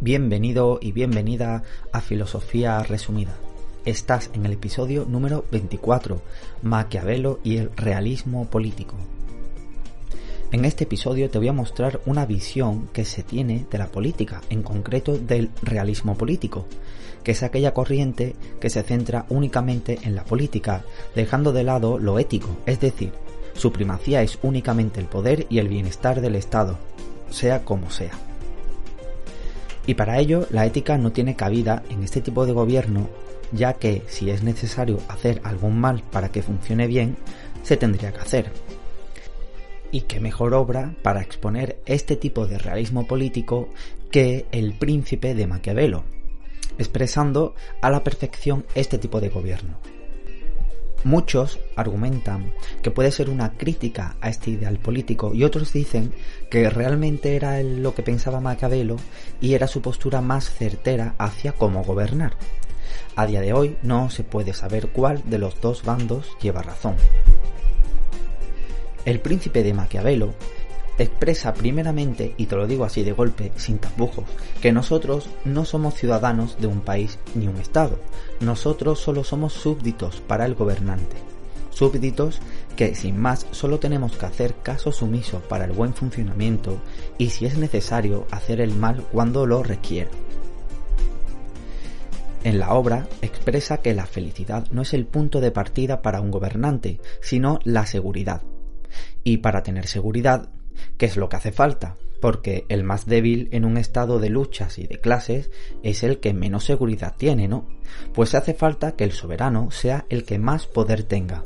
Bienvenido y bienvenida a Filosofía Resumida. Estás en el episodio número 24, Maquiavelo y el realismo político. En este episodio te voy a mostrar una visión que se tiene de la política, en concreto del realismo político, que es aquella corriente que se centra únicamente en la política, dejando de lado lo ético, es decir, su primacía es únicamente el poder y el bienestar del Estado, sea como sea. Y para ello la ética no tiene cabida en este tipo de gobierno, ya que si es necesario hacer algún mal para que funcione bien, se tendría que hacer. Y qué mejor obra para exponer este tipo de realismo político que El príncipe de Maquiavelo, expresando a la perfección este tipo de gobierno. Muchos argumentan que puede ser una crítica a este ideal político y otros dicen que realmente era lo que pensaba Maquiavelo y era su postura más certera hacia cómo gobernar. A día de hoy no se puede saber cuál de los dos bandos lleva razón. El príncipe de Maquiavelo expresa primeramente, y te lo digo así de golpe, sin tapujos, que nosotros no somos ciudadanos de un país ni un estado, nosotros solo somos súbditos para el gobernante. Súbditos que sin más solo tenemos que hacer caso sumiso para el buen funcionamiento y si es necesario hacer el mal cuando lo requiera. En la obra expresa que la felicidad no es el punto de partida para un gobernante, sino la seguridad. Y para tener seguridad ¿Qué es lo que hace falta? Porque el más débil en un estado de luchas y de clases es el que menos seguridad tiene, ¿no? Pues hace falta que el soberano sea el que más poder tenga.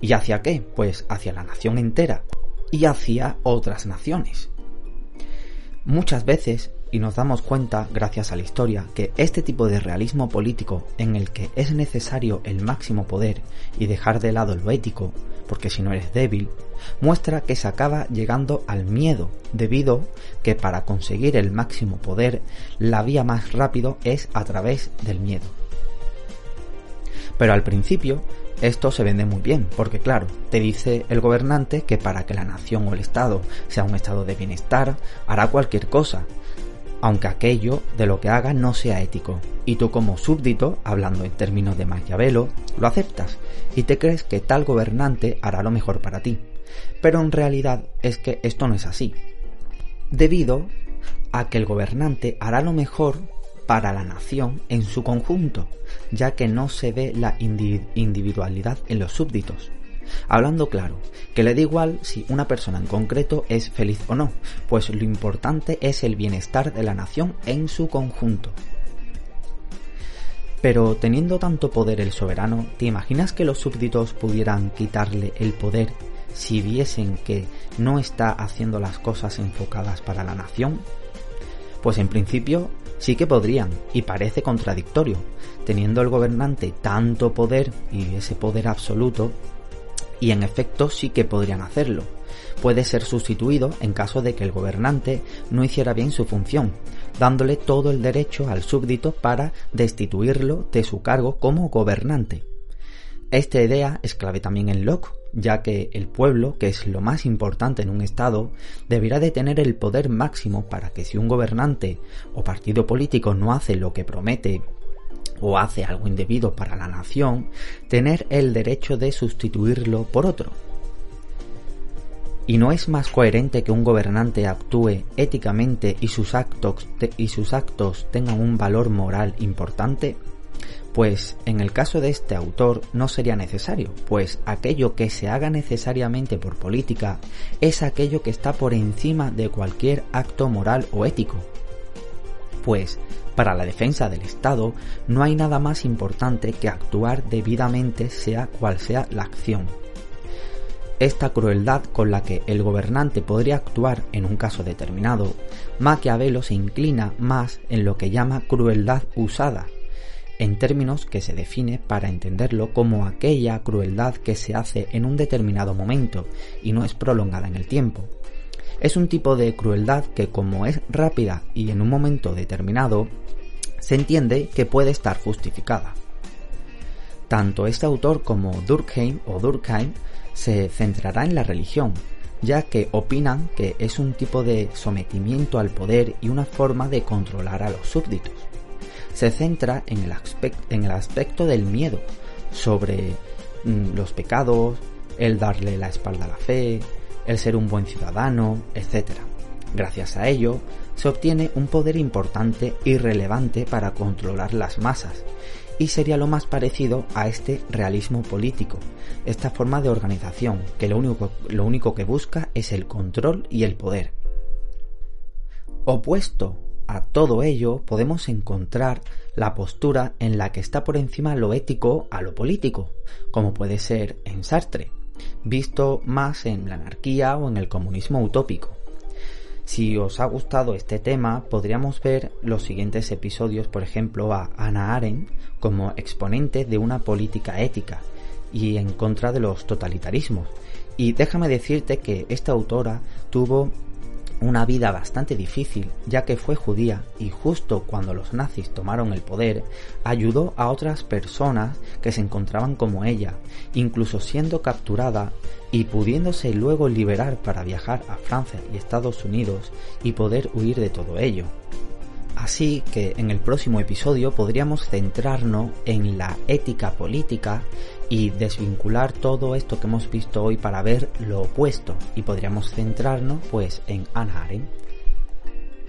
¿Y hacia qué? Pues hacia la nación entera y hacia otras naciones. Muchas veces, y nos damos cuenta, gracias a la historia, que este tipo de realismo político en el que es necesario el máximo poder y dejar de lado lo ético, porque si no eres débil, muestra que se acaba llegando al miedo, debido que para conseguir el máximo poder, la vía más rápido es a través del miedo. Pero al principio, esto se vende muy bien, porque claro, te dice el gobernante que para que la nación o el Estado sea un estado de bienestar, hará cualquier cosa, aunque aquello de lo que haga no sea ético. Y tú como súbdito, hablando en términos de Maquiavelo, lo aceptas y te crees que tal gobernante hará lo mejor para ti. Pero en realidad es que esto no es así. Debido a que el gobernante hará lo mejor para la nación en su conjunto, ya que no se ve la individualidad en los súbditos. Hablando claro, que le da igual si una persona en concreto es feliz o no, pues lo importante es el bienestar de la nación en su conjunto. Pero teniendo tanto poder el soberano, ¿te imaginas que los súbditos pudieran quitarle el poder si viesen que no está haciendo las cosas enfocadas para la nación? Pues en principio sí que podrían, y parece contradictorio, teniendo el gobernante tanto poder y ese poder absoluto, y en efecto sí que podrían hacerlo. Puede ser sustituido en caso de que el gobernante no hiciera bien su función, dándole todo el derecho al súbdito para destituirlo de su cargo como gobernante. Esta idea es clave también en Locke, ya que el pueblo, que es lo más importante en un Estado, deberá de tener el poder máximo para que si un gobernante o partido político no hace lo que promete o hace algo indebido para la nación, tener el derecho de sustituirlo por otro. ¿Y no es más coherente que un gobernante actúe éticamente y sus actos, y sus actos tengan un valor moral importante? Pues en el caso de este autor no sería necesario, pues aquello que se haga necesariamente por política es aquello que está por encima de cualquier acto moral o ético. Pues, para la defensa del Estado no hay nada más importante que actuar debidamente sea cual sea la acción. Esta crueldad con la que el gobernante podría actuar en un caso determinado, Maquiavelo se inclina más en lo que llama crueldad usada, en términos que se define para entenderlo como aquella crueldad que se hace en un determinado momento y no es prolongada en el tiempo. Es un tipo de crueldad que como es rápida y en un momento determinado, se entiende que puede estar justificada. Tanto este autor como Durkheim o Durkheim se centrará en la religión, ya que opinan que es un tipo de sometimiento al poder y una forma de controlar a los súbditos se centra en el, aspecto del miedo sobre mm, los pecados, el darle la espalda a la fe, el ser un buen ciudadano, etc. Gracias a ello, se obtiene un poder importante y relevante para controlar las masas, y sería lo más parecido a este realismo político, esta forma de organización que lo único, lo único que busca es el control y el poder. Opuesto a todo ello podemos encontrar la postura en la que está por encima lo ético a lo político, como puede ser en Sartre, visto más en la anarquía o en el comunismo utópico. Si os ha gustado este tema, podríamos ver los siguientes episodios, por ejemplo, a Anna Arendt como exponente de una política ética y en contra de los totalitarismos. Y déjame decirte que esta autora tuvo una vida bastante difícil, ya que fue judía y justo cuando los nazis tomaron el poder, ayudó a otras personas que se encontraban como ella, incluso siendo capturada y pudiéndose luego liberar para viajar a Francia y Estados Unidos y poder huir de todo ello. Así que en el próximo episodio podríamos centrarnos en la ética política y desvincular todo esto que hemos visto hoy para ver lo opuesto y podríamos centrarnos pues en Anna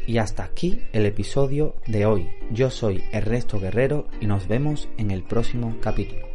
Y hasta aquí el episodio de hoy. Yo soy Ernesto Guerrero y nos vemos en el próximo capítulo.